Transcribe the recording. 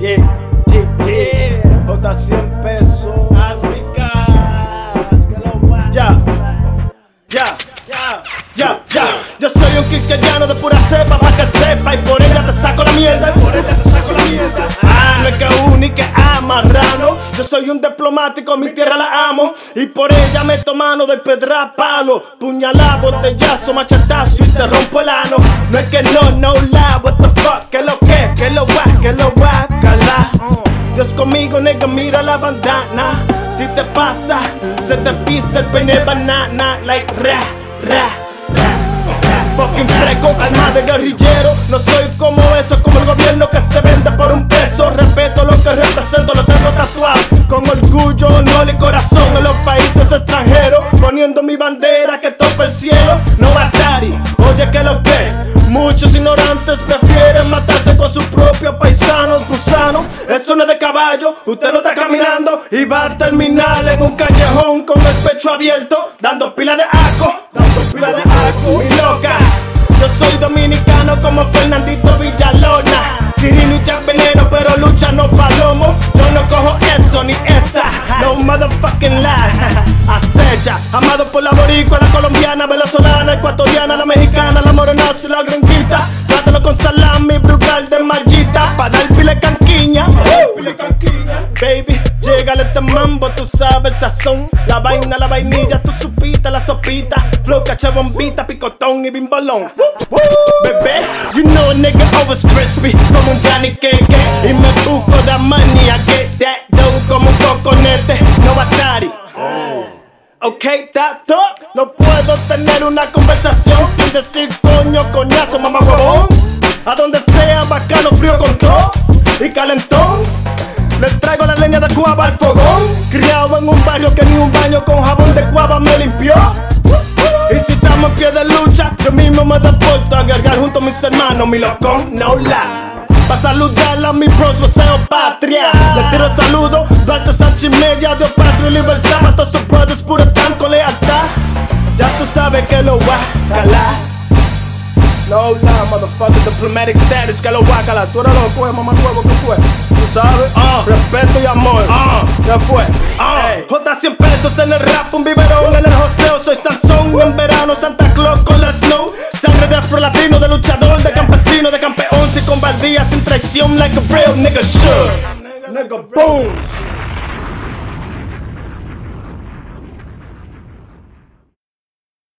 Yeah, yeah, yeah. J 100 pesos. Ya, ya, ya, ya, ya. Yo soy un quiqueñano de pura cepa pa' que sepa. Y por ella te saco la mierda. Y por ella te saco la mierda. Ah, no es que y que amarrano. Yo soy un diplomático, mi tierra la amo. Y por ella meto mano de pedra palo. Puñalá, botellazo, machetazo y te rompo el ano. No es que no, no la, what the fuck, que lo que, que lo guac, que lo guacala. Dios conmigo, nigga, mira la bandana. Si te pasa, se te pisa el pene banana, like ra, ra, ra. Fucking fresco, alma de guerrillero. No soy como eso, como el gobierno que se vende por un peso. Respeto lo que represento, lo tengo tatuado. Con orgullo, honor y corazón en los países extranjeros. Poniendo mi bandera que topa el cielo. No batari, oye que lo que. Muchos ignorantes prefieren matarse con sus propios paisanos gusanos. Usted no está caminando y va a terminar en un callejón con el pecho abierto, dando pila de aco, dando pila de aco. Mi loca, yo soy dominicano como Fernandito Villalona. Quirino y Veneno, pero lucha no palomo. Yo no cojo eso ni esa, no motherfucking lie. Acecha, amado por la boricua, la colombiana, venezolana, ecuatoriana, la mexicana, la morenaza y la gringuita. Con salami, brugal de mallita, pa' dar pile canquiña. Baby, llegale este mambo, tú sabes el sazón. La vaina, la vainilla, tú supita, la sopita. Flow, cacha, bombita, picotón y bimbolón. Bebé, you know nigga always crispy, como un Johnny Keke. Y me busco money, I get that dough como un coconete, no batari. Ok, tato, no puedo tener una conversación sin decir coño, coñazo, mamá huevón. A donde sea, bacano, frío con todo y calentón. Le traigo la leña de cuava al fogón. Criado en un barrio que ni un baño con jabón de cuava me limpió. Y si estamos en pie de lucha, yo mismo me deporto a cargar junto a mis hermanos, mi locón, no la. Pa' saludar a mis bros, deseo patria. Le tiro el saludo, Duarte Sánchez Media, Dios patria y libertad. Pa' todos sus brothers, puro tanco, lealtad. Ya tú sabes que lo va a calar. No la, motherfucker, diplomatic status, que lo va a calar. Tú eres loco, eh, mamá huevo, ¿qué fue? Tú sabes, ah, respeto y amor, ah, ¿qué fue? Ah, J 100 pesos en el rap, un biberón en el joseo. Soy Sansón en verano, Santa Claus con la snow. Sangre de afro latino, de luchador, de campesino, de campeón, sin combardía, sin traición, like a real nigga should. Nigga, boom.